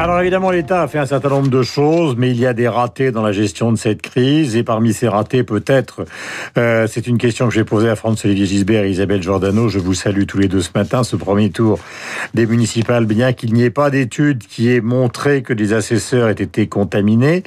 Alors évidemment, l'État a fait un certain nombre de choses, mais il y a des ratés dans la gestion de cette crise. Et parmi ces ratés, peut-être, euh, c'est une question que j'ai posée à François-Olivier Gisbert et Isabelle Giordano. Je vous salue tous les deux ce matin. Ce premier tour des municipales, bien qu'il n'y ait pas d'études qui aient montré que des assesseurs aient été contaminés.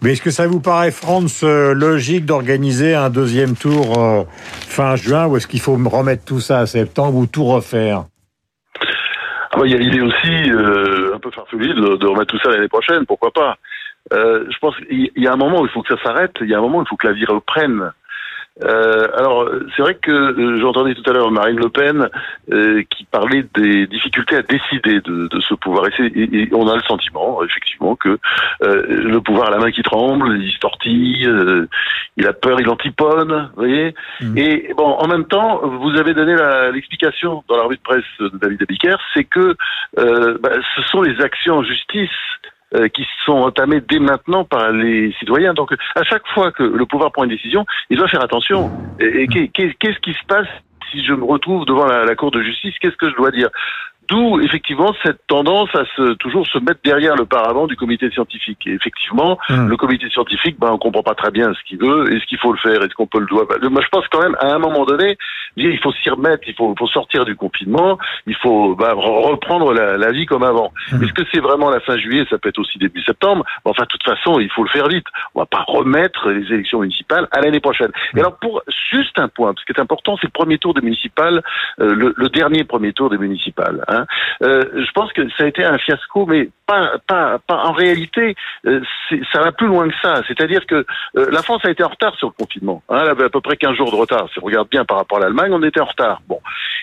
Mais est-ce que ça vous paraît, France, euh, logique d'organiser un deuxième tour euh, fin juin ou est-ce qu'il faut remettre tout ça à septembre ou tout refaire? Ah bah, il y a l'idée aussi euh, un peu farfelue de, de, remettre tout ça l'année prochaine, pourquoi pas. Euh, je pense qu'il y a un moment où il faut que ça s'arrête, il y a un moment où il faut que la vie reprenne. Euh, alors, c'est vrai que euh, j'entendais tout à l'heure Marine Le Pen euh, qui parlait des difficultés à décider de, de ce pouvoir. Et, et, on a le sentiment, effectivement, que euh, le pouvoir a la main qui tremble, il se tortille, euh, il a peur, il antiponne, vous voyez. Mmh. Et bon, en même temps, vous avez donné l'explication dans la revue de presse de David Abiker, c'est que bah, ce sont les actions en justice euh, qui sont entamées dès maintenant par les citoyens. Donc, à chaque fois que le pouvoir prend une décision, il doit faire attention. Et, qu'est-ce qui se passe si je me retrouve devant la Cour de justice? Qu'est-ce que je dois dire? D'où effectivement cette tendance à se, toujours se mettre derrière le paravent du comité scientifique. Et effectivement, mmh. le comité scientifique, ben, on comprend pas très bien ce qu'il veut, est-ce qu'il faut le faire, est-ce qu'on peut le doit. Moi, je pense quand même, à un moment donné, il faut s'y remettre, il faut, faut, sortir du confinement, il faut ben, reprendre la, la, vie comme avant. Mmh. Est-ce que c'est vraiment la fin juillet Ça peut être aussi début septembre? Enfin, de toute façon, il faut le faire vite. On va pas remettre les élections municipales à l'année prochaine. Mmh. Et alors, pour juste un point, ce qui est important, c'est le premier tour des municipales, euh, le, le, dernier premier tour des municipales. Hein. Euh, je pense que ça a été un fiasco, mais pas, pas, pas en réalité, euh, ça va plus loin que ça. C'est-à-dire que euh, la France a été en retard sur le confinement. Hein, elle avait à peu près 15 jours de retard. Si on regarde bien par rapport à l'Allemagne, on était en retard. Bon.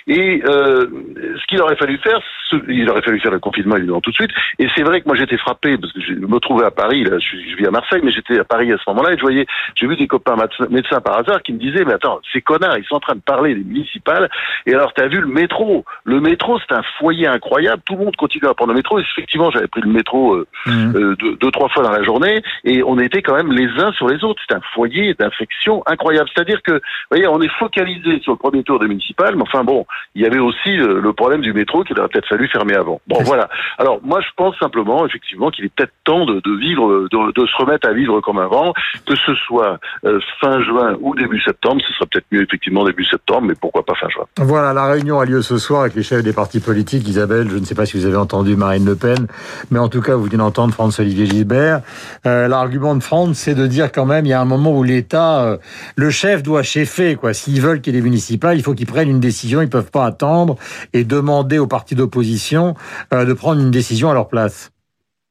Et ce qu'il aurait fallu faire, il aurait fallu faire le confinement évidemment tout de suite. Et c'est vrai que moi j'étais frappé parce que je me trouvais à Paris. Je, je vis à Marseille, mais j'étais à Paris à ce moment-là et je voyais, j'ai vu des copains médecins par hasard qui me disaient mais attends, ces connards, ils sont en train de parler des municipales. Et alors tu as vu le métro? Le métro, c'est un foyer incroyable. Tout le monde continue à prendre le métro. Et effectivement, j'avais pris le métro euh, mmh. euh, deux, deux, trois fois dans la journée et on était quand même les uns sur les autres. C'est un foyer d'infection incroyable. C'est-à-dire que, vous voyez, on est focalisé sur le premier tour des municipales, mais enfin bon, il y avait aussi le, le problème du métro qu'il aurait peut-être fallu fermer avant. Bon, voilà. Alors moi, je pense simplement, effectivement, qu'il est peut-être temps de, de vivre, de, de, se remettre à vivre comme avant, que ce soit euh, fin juin ou début septembre. Ce serait peut-être mieux effectivement début septembre, mais pourquoi pas fin juin. Voilà, la réunion a lieu ce soir avec les chefs des partis politiques. Isabelle, je ne sais pas si vous avez entendu Marine Le Pen, mais en tout cas, vous venez d'entendre François-Olivier Gilbert. Euh, L'argument de France, c'est de dire quand même, il y a un moment où l'État, euh, le chef doit cheffer, quoi. S'ils veulent qu'il y ait des municipales, il faut qu'ils prennent une décision. Ils peuvent pas attendre et demander aux partis d'opposition euh, de prendre une décision à leur place.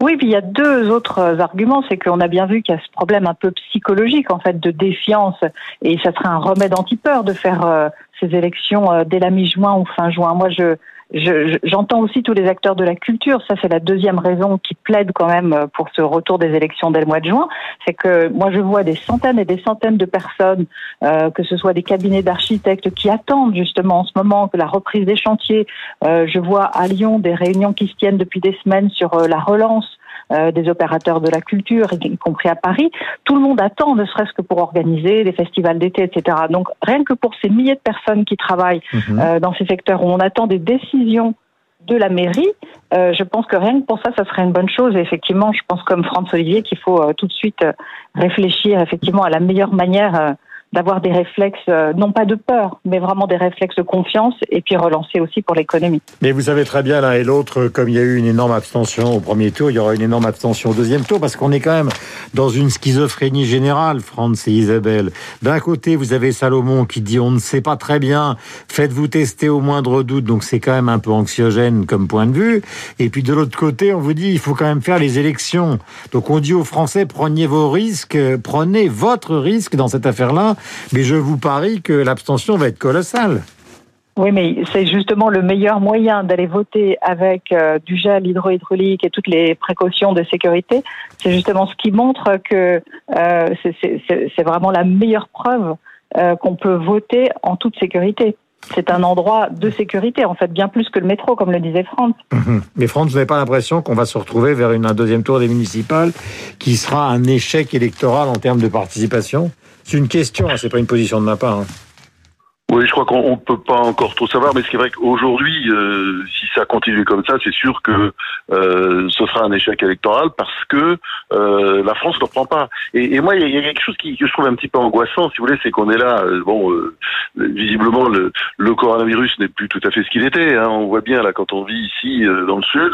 Oui, puis il y a deux autres arguments. C'est qu'on a bien vu qu'il y a ce problème un peu psychologique, en fait, de défiance. Et ça serait un remède anti-peur de faire ces élections dès la mi-juin ou fin juin. Moi, je, J'entends je, aussi tous les acteurs de la culture. Ça, c'est la deuxième raison qui plaide quand même pour ce retour des élections dès le mois de juin. C'est que moi, je vois des centaines et des centaines de personnes, euh, que ce soit des cabinets d'architectes, qui attendent justement en ce moment que la reprise des chantiers. Euh, je vois à Lyon des réunions qui se tiennent depuis des semaines sur euh, la relance euh, des opérateurs de la culture, y compris à Paris. Tout le monde attend, ne serait-ce que pour organiser des festivals d'été, etc. Donc rien que pour ces milliers de personnes qui travaillent mmh. euh, dans ces secteurs où on attend des décisions de la mairie, euh, je pense que rien que pour ça, ça serait une bonne chose. Et effectivement, je pense comme Franz Olivier qu'il faut euh, tout de suite euh, réfléchir effectivement à la meilleure manière d'avoir des réflexes, euh, non pas de peur, mais vraiment des réflexes de confiance et puis relancer aussi pour l'économie. Mais vous savez très bien l'un et l'autre, comme il y a eu une énorme abstention au premier tour, il y aura une énorme abstention au deuxième tour parce qu'on est quand même dans une schizophrénie générale, Franz et Isabelle. D'un côté, vous avez Salomon qui dit on ne sait pas très bien, faites-vous tester au moindre doute, donc c'est quand même un peu anxiogène comme point de vue. Et puis de l'autre côté, on vous dit il faut quand même faire les élections. Donc on dit aux Français prenez vos risques, prenez votre risque dans cette affaire-là mais je vous parie que l'abstention va être colossale. Oui, mais c'est justement le meilleur moyen d'aller voter avec euh, du gel hydrohydraulique et toutes les précautions de sécurité. C'est justement ce qui montre que euh, c'est vraiment la meilleure preuve euh, qu'on peut voter en toute sécurité. C'est un endroit de sécurité, en fait, bien plus que le métro, comme le disait France. Mhm. Mais France, vous n'avez pas l'impression qu'on va se retrouver vers une, un deuxième tour des municipales qui sera un échec électoral en termes de participation? C'est une question, hein, c'est pas une position de ma part. Hein. Oui, je crois qu'on ne peut pas encore trop savoir, mais c'est vrai qu'aujourd'hui, euh, si ça continue comme ça, c'est sûr que euh, ce sera un échec électoral parce que euh, la France ne reprend pas. Et, et moi, il y, a quelque chose qui, que je trouve un petit peu angoissant, si vous voulez, c'est qu'on est là. Bon, visiblement, le, le coronavirus n'est plus tout à fait ce qu'il était. Hein. On voit bien là, quand on vit ici dans le sud,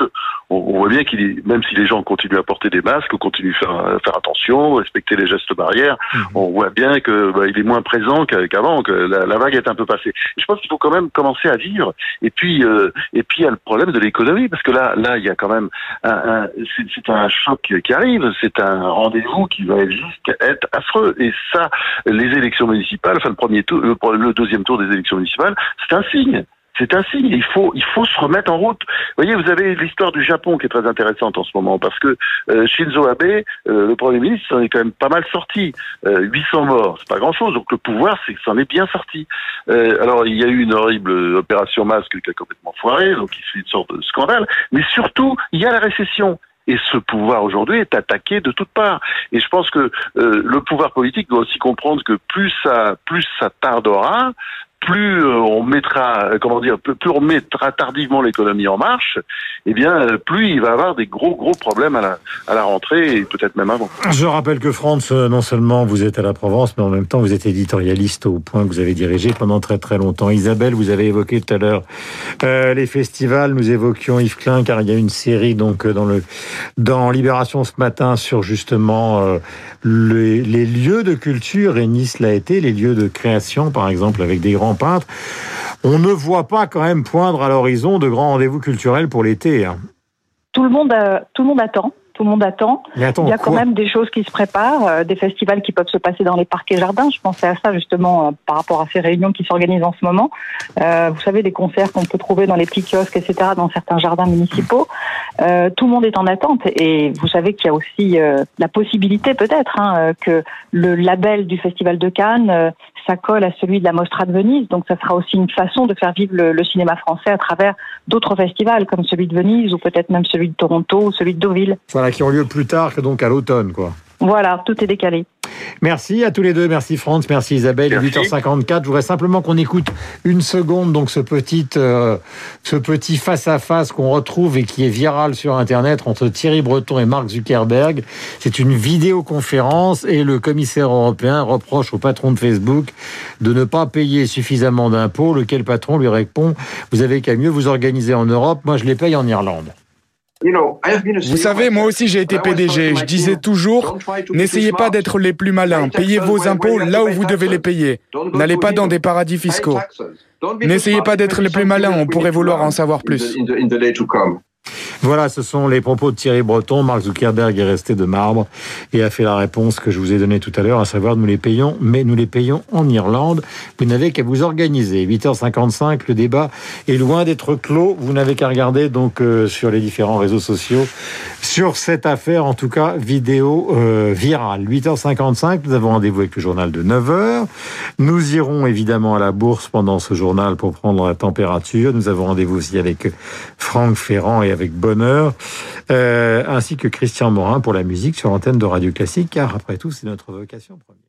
on, on voit bien qu'il est, même si les gens continuent à porter des masques, continuent à faire, faire attention, respecter les gestes barrières, mmh. on voit bien que bah, il est moins présent qu'avant, que la, la vague un peu passé. Je pense qu'il faut quand même commencer à vivre. Et puis, euh, et puis il y a le problème de l'économie parce que là, là, il y a quand même un, un c'est un choc qui arrive. C'est un rendez-vous qui va juste être affreux. Et ça, les élections municipales, enfin le premier tour, le, le deuxième tour des élections municipales, c'est un signe. C'est signe. Il faut, il faut se remettre en route. Vous voyez, vous avez l'histoire du Japon qui est très intéressante en ce moment parce que euh, Shinzo Abe, euh, le premier ministre, s'en est quand même pas mal sorti. Euh, 800 morts, c'est pas grand-chose. Donc le pouvoir, c'est s'en est bien sorti. Euh, alors il y a eu une horrible opération masque qui a complètement foiré, donc il fait une sorte de scandale. Mais surtout, il y a la récession. Et ce pouvoir aujourd'hui est attaqué de toutes parts. Et je pense que euh, le pouvoir politique doit aussi comprendre que plus ça, plus ça tardera, plus euh, on mettra, euh, comment dire, plus on mettra tardivement l'économie en marche, eh bien, euh, plus il va avoir des gros, gros problèmes à la, à la rentrée et peut-être même avant. Je rappelle que France, non seulement vous êtes à la Provence, mais en même temps vous êtes éditorialiste au point que vous avez dirigé pendant très très longtemps. Isabelle, vous avez évoqué tout à l'heure les festivals. Nous évoquions Yves Klein car il y a une série donc dans le dans Libération ce matin sur justement les, les lieux de culture et Nice l'a été, les lieux de création par exemple avec des grands peintre, on ne voit pas quand même poindre à l'horizon de grands rendez-vous culturels pour l'été. Hein. Euh, tout le monde attend tout le monde attend. attends il y a quand même des choses qui se préparent, euh, des festivals qui peuvent se passer dans les parcs et jardins. Je pensais à ça justement euh, par rapport à ces réunions qui s'organisent en ce moment. Euh, vous savez, des concerts qu'on peut trouver dans les petits kiosques, etc., dans certains jardins municipaux. Euh, tout le monde est en attente et vous savez qu'il y a aussi euh, la possibilité peut-être hein, que le label du Festival de Cannes s'accole à celui de la Mostra de Venise. Donc ça sera aussi une façon de faire vivre le, le cinéma français à travers d'autres festivals comme celui de Venise ou peut-être même celui de Toronto ou celui de Deauville. Voilà, qui ont lieu plus tard que donc à l'automne, quoi. Voilà, tout est décalé. Merci à tous les deux. Merci France, merci Isabelle. Merci. 8h54. Je voudrais simplement qu'on écoute une seconde donc ce petit euh, ce petit face à face qu'on retrouve et qui est viral sur internet entre Thierry Breton et Mark Zuckerberg. C'est une vidéoconférence et le commissaire européen reproche au patron de Facebook de ne pas payer suffisamment d'impôts. Lequel patron lui répond "Vous avez qu'à mieux vous organiser en Europe. Moi, je les paye en Irlande." Vous savez, moi aussi j'ai été PDG. Je disais toujours, n'essayez pas d'être les plus malins. Payez vos impôts là où vous devez les payer. N'allez pas dans des paradis fiscaux. N'essayez pas d'être les plus malins, on pourrait vouloir en savoir plus. Voilà, ce sont les propos de Thierry Breton. Mark Zuckerberg est resté de marbre et a fait la réponse que je vous ai donnée tout à l'heure, à savoir nous les payons, mais nous les payons en Irlande. Vous n'avez qu'à vous organiser. 8h55, le débat est loin d'être clos. Vous n'avez qu'à regarder donc euh, sur les différents réseaux sociaux sur cette affaire, en tout cas vidéo euh, virale. 8h55, nous avons rendez-vous avec le journal de 9h. Nous irons évidemment à la bourse pendant ce journal pour prendre la température. Nous avons rendez-vous aussi avec Franck Ferrand et avec Euh, ainsi que Christian Morin pour la musique sur l'antenne de Radio Classique, car après tout, c'est notre vocation première.